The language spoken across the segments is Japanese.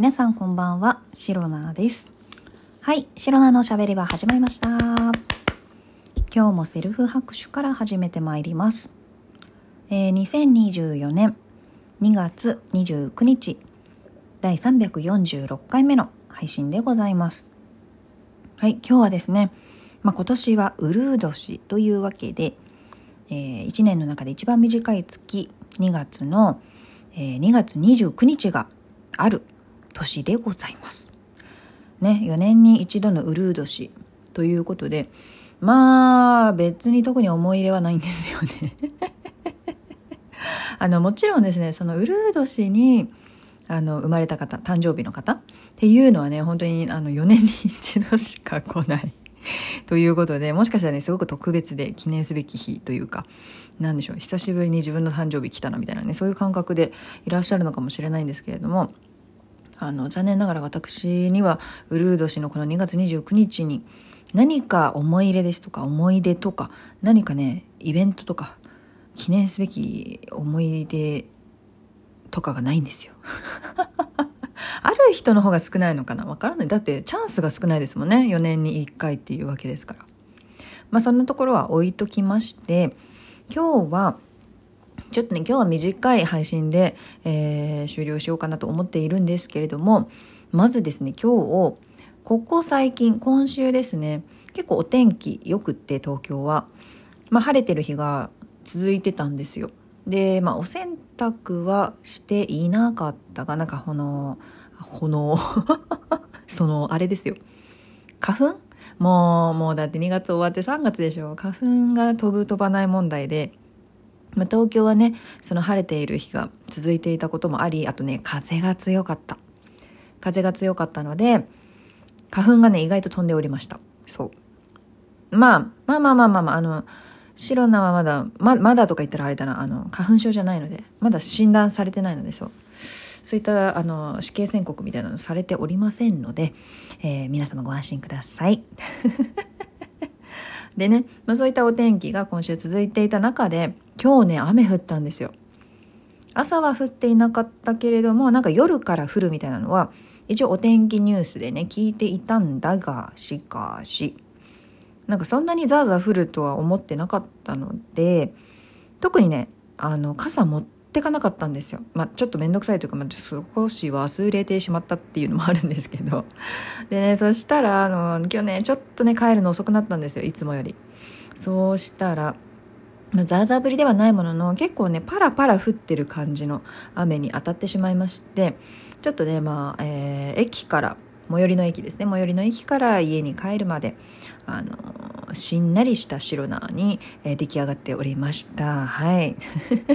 皆さんこんばんは、シロナです。はい、シロナのしゃべりは始まりました。今日もセルフ拍手から始めてまいります。えー2024年2月29日、第346回目の配信でございます。はい、今日はですね、まあ、今年はウルー年というわけで、え1年の中で一番短い月2月の、えー2月29日がある年でございます。ね、4年に一度のウルー年ということで、まあ別に特に思い入れはないんですよね。あのもちろんですね、そのウルー年にあの生まれた方、誕生日の方っていうのはね、本当にあの4年に一度しか来ない。ということで、もしかしたらね、すごく特別で記念すべき日というか、なんでしょう、久しぶりに自分の誕生日来たなみたいなね、そういう感覚でいらっしゃるのかもしれないんですけれども、あの、残念ながら私には、ウルー年のこの2月29日に、何か思い入れですとか、思い出とか、何かね、イベントとか、記念すべき思い出とかがないんですよ。ある人の方が少ないのかな？わからない。だってチャンスが少ないですもんね。4年に1回っていうわけですから。まあそんなところは置いときまして、今日は、ちょっとね、今日は短い配信で、えー終了しようかなと思っているんですけれども、まずですね、今日、ここ最近、今週ですね、結構お天気良くって東京は、まあ晴れてる日が続いてたんですよ。で、まあお洗濯はしていなかったかなんかこの、この、その、あれですよ。花粉？もう、もうだって2月終わって3月でしょ。花粉が飛ぶ飛ばない問題で、まあ、東京はね、その晴れている日が続いていたこともあり、あとね、風が強かった。風が強かったので、花粉がね、意外と飛んでおりました。そう。まあ、まあまあまあまああ、の、シロナはまだ、ま、まだとか言ったらあれだな、あの、花粉症じゃないので、まだ診断されてないので、そう。そういった、あの、死刑宣告みたいなのされておりませんので、えー皆様ご安心ください。でね、まあ、そういったお天気が今週続いていた中で、今日ね、雨降ったんですよ。朝は降っていなかったけれども、なんか夜から降るみたいなのは、一応お天気ニュースでね、聞いていたんだが、しかし、なんかそんなにザーザー降るとは思ってなかったので、特にね、あの、傘持っててかなかったんですよ。まあ、ちょっとめんどくさいというか、まあ、少し忘れてしまったっていうのもあるんですけど。でね、そしたら、あの、今日ね、ちょっとね、帰るの遅くなったんですよ、いつもより。そうしたら、まあ、ザーザー降りではないものの、結構ね、パラパラ降ってる感じの雨に当たってしまいまして、ちょっとね、まあ、えー駅から、最寄りの駅ですね、最寄りの駅から家に帰るまで、あのしんなりした白菜に、えー出来上がっておりました。はい。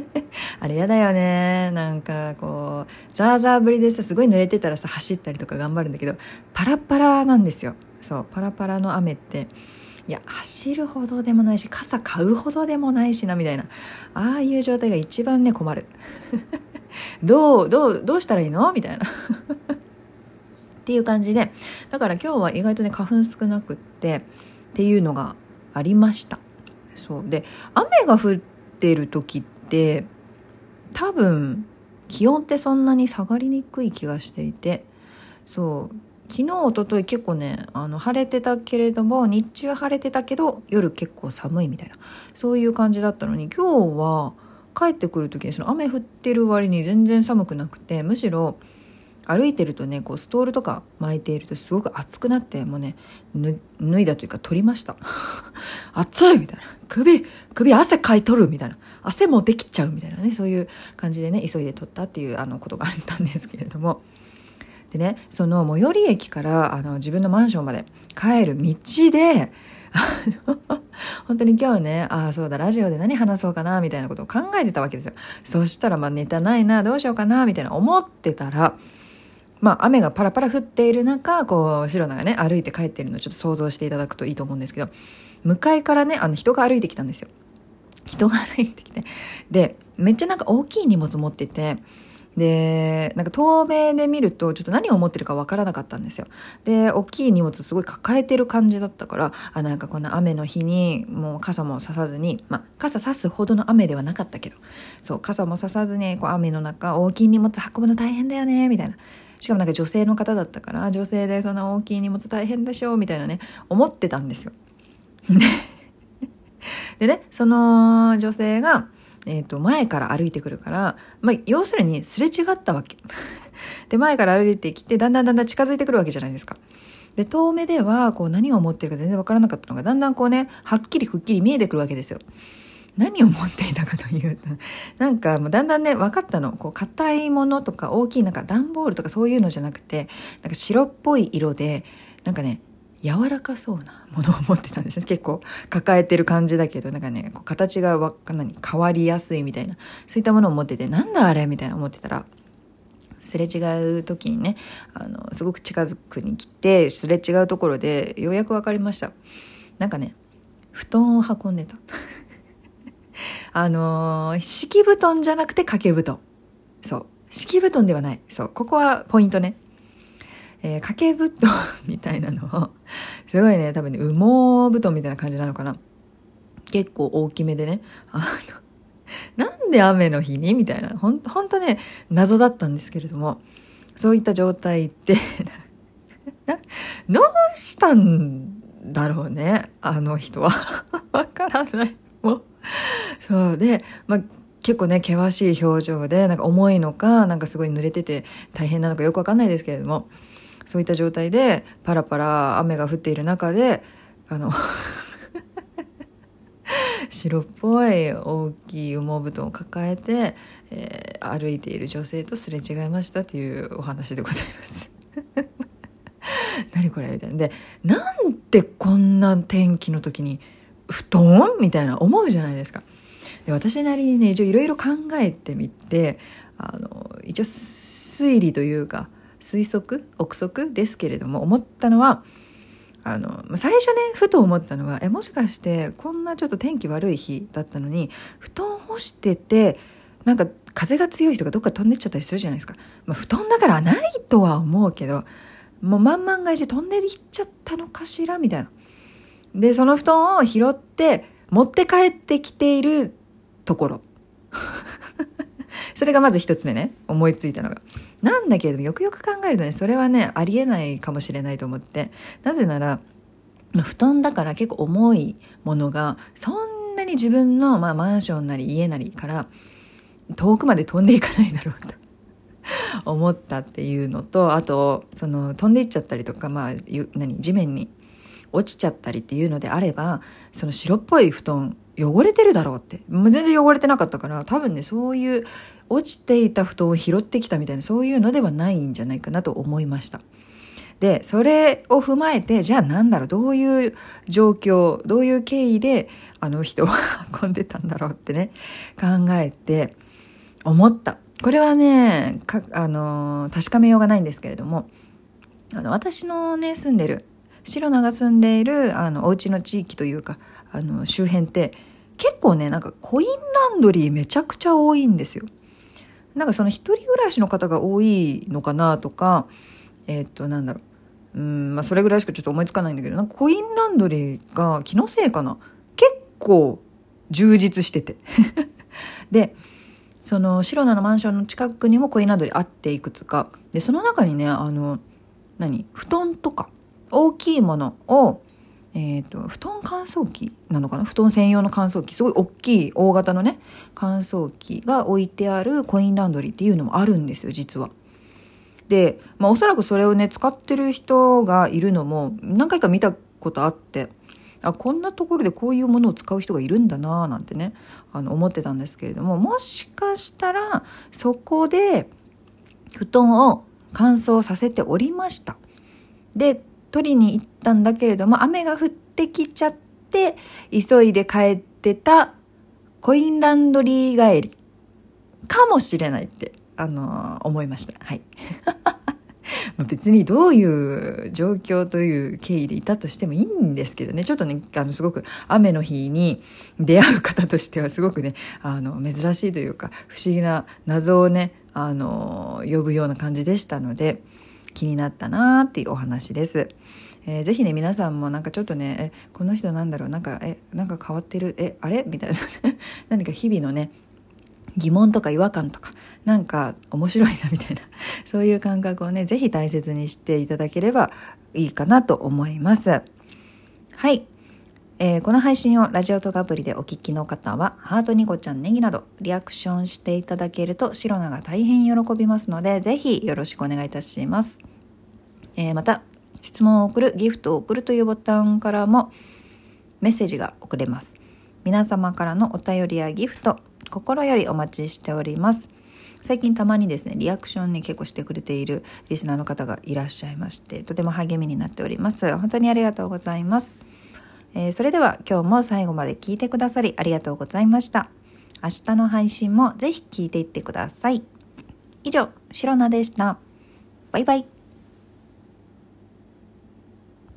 あれやだよね。なんかこう、ザーザー降りでさ、すごい濡れてたらさ、走ったりとか頑張るんだけど、パラパラなんですよ。そう、パラパラの雨って、いや、走るほどでもないし、傘買うほどでもないしな、みたいな。ああいう状態が一番ね、困る。どう、どう、どうしたらいいの？みたいな。っていう感じで、だから今日は意外とね、花粉少なくって、っていうのがありました。そう。で、雨が降ってる時って、多分、気温ってそんなに下がりにくい気がしていて、そう。昨日、一昨日結構ね、あの、晴れてたけれども、日中晴れてたけど、夜結構寒いみたいな、そういう感じだったのに、今日は帰ってくる時にその雨降ってる割に全然寒くなくて、むしろ、歩いてるとね、こうストールとか巻いているとすごく暑くなって、もうね、脱いだというか取りました。暑いみたいな。首、首汗かいとるみたいな。汗もできちゃうみたいなね、そういう感じでね、急いで取ったっていうあのことがあったんですけれども。でね、その最寄り駅からあの自分のマンションまで帰る道で、本当に今日ね、ああ、そうだ、ラジオで何話そうかな、みたいなことを考えてたわけですよ。そしたら、まあネタないな、どうしようかな、みたいな思ってたら、まあ雨がパラパラ降っている中、こう、白菜がね、歩いて帰ってるのをちょっと想像していただくといいと思うんですけど、向かいからね、あの人が歩いてきたんですよ。人が歩いてきて。で、めっちゃなんか大きい荷物持ってて、で、なんか透明で見るとちょっと何を持ってるかわからなかったんですよ。で、大きい荷物すごい抱えてる感じだったから、あ、なんかこんな雨の日にもう傘もささずに、まあ傘さすほどの雨ではなかったけど、そう、傘もささずにこう雨の中大きい荷物運ぶの大変だよね、みたいな。しかもなんか女性の方だったから女性でそんな大きい荷物大変でしょみたいなね思ってたんですよ。でねその女性が、えー、と前から歩いてくるから、まあ、要するにすれ違ったわけ。で前から歩いてきてだんだんだんだん近づいてくるわけじゃないですか。で遠目ではこう何を思ってるか全然わからなかったのがだんだんこうねはっきりくっきり見えてくるわけですよ。何を持っていたかというと、なんかもうだんだんね、分かったの。こう、硬いものとか大きいなんか段ボールとかそういうのじゃなくて、なんか白っぽい色で、なんかね、柔らかそうなものを持ってたんです結構抱えてる感じだけど、なんかね、こう形がわかない、変わりやすいみたいな、そういったものを持ってて、なんだあれみたいな思ってたら、すれ違う時にね、あの、すごく近づくに来て、すれ違うところでようやく分かりました。なんかね、布団を運んでた。あのー、敷布団じゃなくて掛け布団。そう。敷布団ではない。そう。ここはポイントね。えー、掛け布団みたいなのを、すごいね、多分ね、羽毛布団みたいな感じなのかな。結構大きめでね。あの、なんで雨の日にみたいな。ほん、ほんとね、謎だったんですけれども、そういった状態って どうしたんだろうね、あの人は。わからない。もう。そうで、まあ、結構ね、険しい表情で、なんか重いのか、なんかすごい濡れてて大変なのかよくわかんないですけれども、そういった状態で、パラパラ雨が降っている中で、あの 白っぽい大きい羽毛布団を抱えて、えー、歩いている女性とすれ違いましたというお話でございます。何これ？みたいな。で、なんでこんな天気の時に布団？みたいな思うじゃないですか。で私なりにね一応いろいろ考えてみてあの一応推理というか推測憶測ですけれども思ったのはあの最初ねふと思ったのはえもしかしてこんなちょっと天気悪い日だったのに布団干しててなんか風が強い人がどっか飛んでっちゃったりするじゃないですか、まあ、布団だからないとは思うけどもう万々が一飛んでいっちゃったのかしら？みたいな。で、その布団を拾って持って帰ってきているところ。それがまず一つ目ね、思いついたのが。なんだけれども、よくよく考えるとね、それはね、ありえないかもしれないと思って。なぜなら、布団だから結構重いものが、そんなに自分の、まあ、マンションなり家なりから遠くまで飛んでいかないだろうと。思ったっていうのと、あと、その、飛んでいっちゃったりとか、まあ、何、地面に落ちちゃったりっていうのであればその白っぽい布団汚れてるだろうって全然汚れてなかったから多分ねそういう落ちていた布団を拾ってきたみたいなそういうのではないんじゃないかなと思いました。でそれを踏まえてじゃあ何だろうどういう状況どういう経緯であの人を運んでたんだろうってね考えて思ったこれはねかあの確かめようがないんですけれどもあの私のね住んでる白菜が住んでいるあのお家の地域というかあの周辺って結構ねなんかコインランドリーめちゃくちゃ多いんですよ。なんかその一人暮らしの方が多いのかなとかえー、っとなんだろう。うんまあそれぐらいしかちょっと思いつかないんだけどなんかコインランドリーが気のせいかな。結構充実してて。でその白菜のマンションの近くにもコインランドリーあっていくつか。でその中にねあの何？布団とか大きいものを、え、ー、と、布団乾燥機なのかな？布団専用の乾燥機、すごい大きい大型のね、乾燥機が置いてあるコインランドリーっていうのもあるんですよ、実は。で、まあおそらくそれをね、使ってる人がいるのも何回か見たことあって、あこんなところでこういうものを使う人がいるんだなぁなんてねあの思ってたんですけれどももしかしたらそこで布団を乾燥させておりました。で取りに行ったんだけれども、雨が降ってきちゃって、急いで帰ってたコインランドリー帰りかもしれないって、あのー、思いました。はい。別にどういう状況という経緯でいたとしてもいいんですけどね、ちょっとね、あの、すごく雨の日に出会う方としてはすごくね、あの、珍しいというか、不思議な謎をね、あの、呼ぶような感じでしたので、気になったなーっていうお話です。えー、ぜひね皆さんもなんかちょっとねえこの人なんだろうなんかえなんか変わってる？えあれ？みたいな 何か日々のね疑問とか違和感とかなんか面白いなみたいな そういう感覚をね、ぜひ大切にしていただければいいかなと思います。はい。えー、この配信をラジオトークアプリでお聞きの方は、ハートニコちゃんネギなどリアクションしていただけると、シロナが大変喜びますので、ぜひよろしくお願いいたします。えー、また、質問を送る、ギフトを送るというボタンからもメッセージが送れます。皆様からのお便りやギフト、心よりお待ちしております。最近たまにですね、リアクションに結構してくれているリスナーの方がいらっしゃいまして、とても励みになっております。本当にありがとうございます。えー、それでは今日も最後まで聞いてくださりありがとうございました。明日の配信もぜひ聞いていってください。以上、シロナでした。バイバイ。